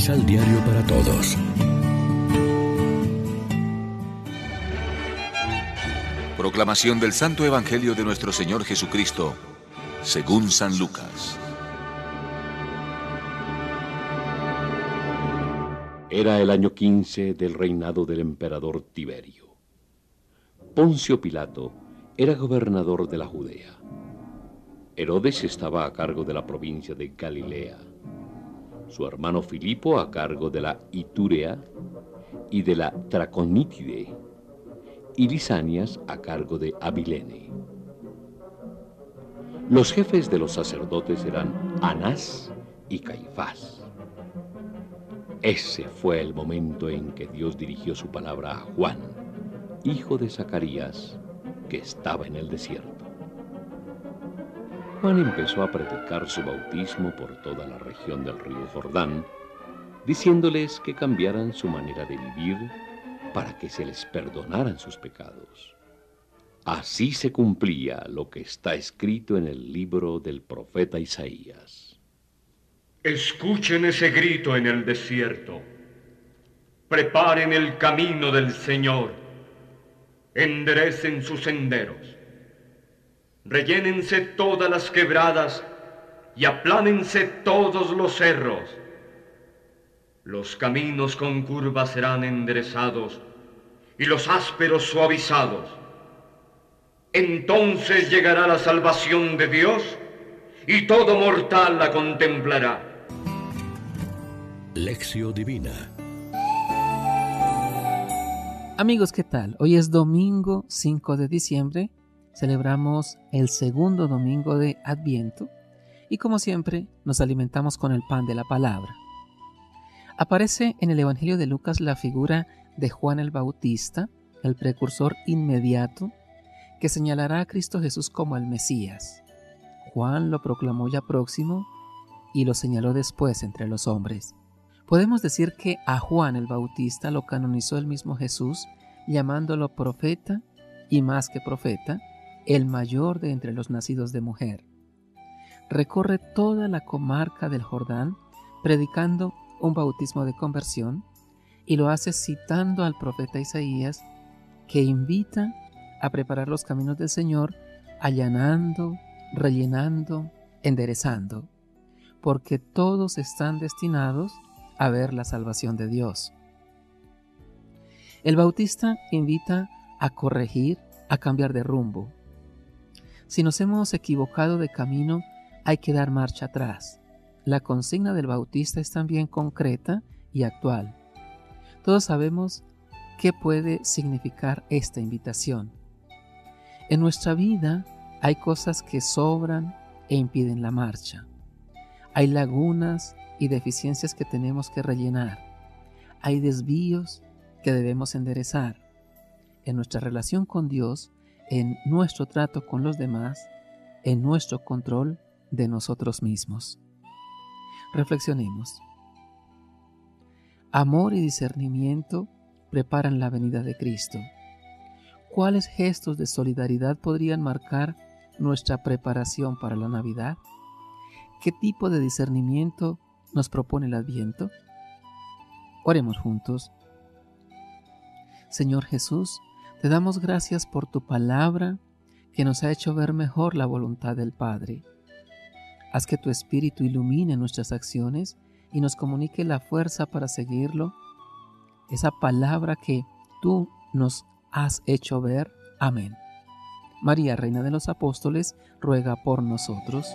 Misal Diario para Todos. Proclamación del Santo Evangelio de nuestro Señor Jesucristo, según San Lucas. Era el año 15 del reinado del emperador Tiberio. Poncio Pilato era gobernador de la Judea. Herodes estaba a cargo de la provincia de Galilea. Su hermano Filipo a cargo de la Iturea y de la Traconítide. Y Lisanias a cargo de Abilene. Los jefes de los sacerdotes eran Anás y Caifás. Ese fue el momento en que Dios dirigió su palabra a Juan, hijo de Zacarías, que estaba en el desierto. Juan empezó a predicar su bautismo por toda la región del río Jordán, diciéndoles que cambiaran su manera de vivir para que se les perdonaran sus pecados. Así se cumplía lo que está escrito en el libro del profeta Isaías. Escuchen ese grito en el desierto. Preparen el camino del Señor. Enderecen sus senderos. Rellénense todas las quebradas y aplánense todos los cerros. Los caminos con curvas serán enderezados y los ásperos suavizados. Entonces llegará la salvación de Dios y todo mortal la contemplará. Lección Divina Amigos, ¿qué tal? Hoy es domingo 5 de diciembre, celebramos el segundo domingo de Adviento y como siempre nos alimentamos con el pan de la palabra. Aparece en el Evangelio de Lucas la figura de Juan el Bautista, el precursor inmediato, que señalará a Cristo Jesús como el Mesías. Juan lo proclamó ya próximo y lo señaló después entre los hombres. Podemos decir que a Juan el Bautista lo canonizó el mismo Jesús, llamándolo profeta y más que profeta, el mayor de entre los nacidos de mujer. Recorre toda la comarca del Jordán predicando un bautismo de conversión y lo hace citando al profeta Isaías que invita a preparar los caminos del Señor, allanando, rellenando, enderezando, porque todos están destinados a ver la salvación de Dios. El Bautista invita a corregir, a cambiar de rumbo. Si nos hemos equivocado de camino, hay que dar marcha atrás. La consigna del Bautista es también concreta y actual. Todos sabemos qué puede significar esta invitación. En nuestra vida hay cosas que sobran e impiden la marcha. Hay lagunas y deficiencias que tenemos que rellenar. Hay desvíos que debemos enderezar en nuestra relación con Dios, en nuestro trato con los demás, en nuestro control de nosotros mismos. Reflexionemos. Amor y discernimiento preparan la venida de Cristo. ¿Cuáles gestos de solidaridad podrían marcar nuestra preparación para la Navidad? ¿Qué tipo de discernimiento nos propone el Adviento? Oremos juntos. Señor Jesús, te damos gracias por tu palabra que nos ha hecho ver mejor la voluntad del Padre. Haz que tu Espíritu ilumine nuestras acciones y nos comunique la fuerza para seguirlo, esa palabra que tú nos has hecho ver. Amén. María, Reina de los Apóstoles, ruega por nosotros.